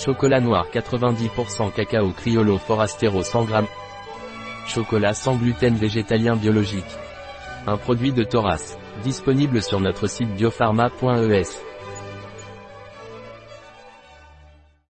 Chocolat noir 90% cacao criollo forastero 100 g. Chocolat sans gluten végétalien biologique. Un produit de Thoras. Disponible sur notre site biopharma.es.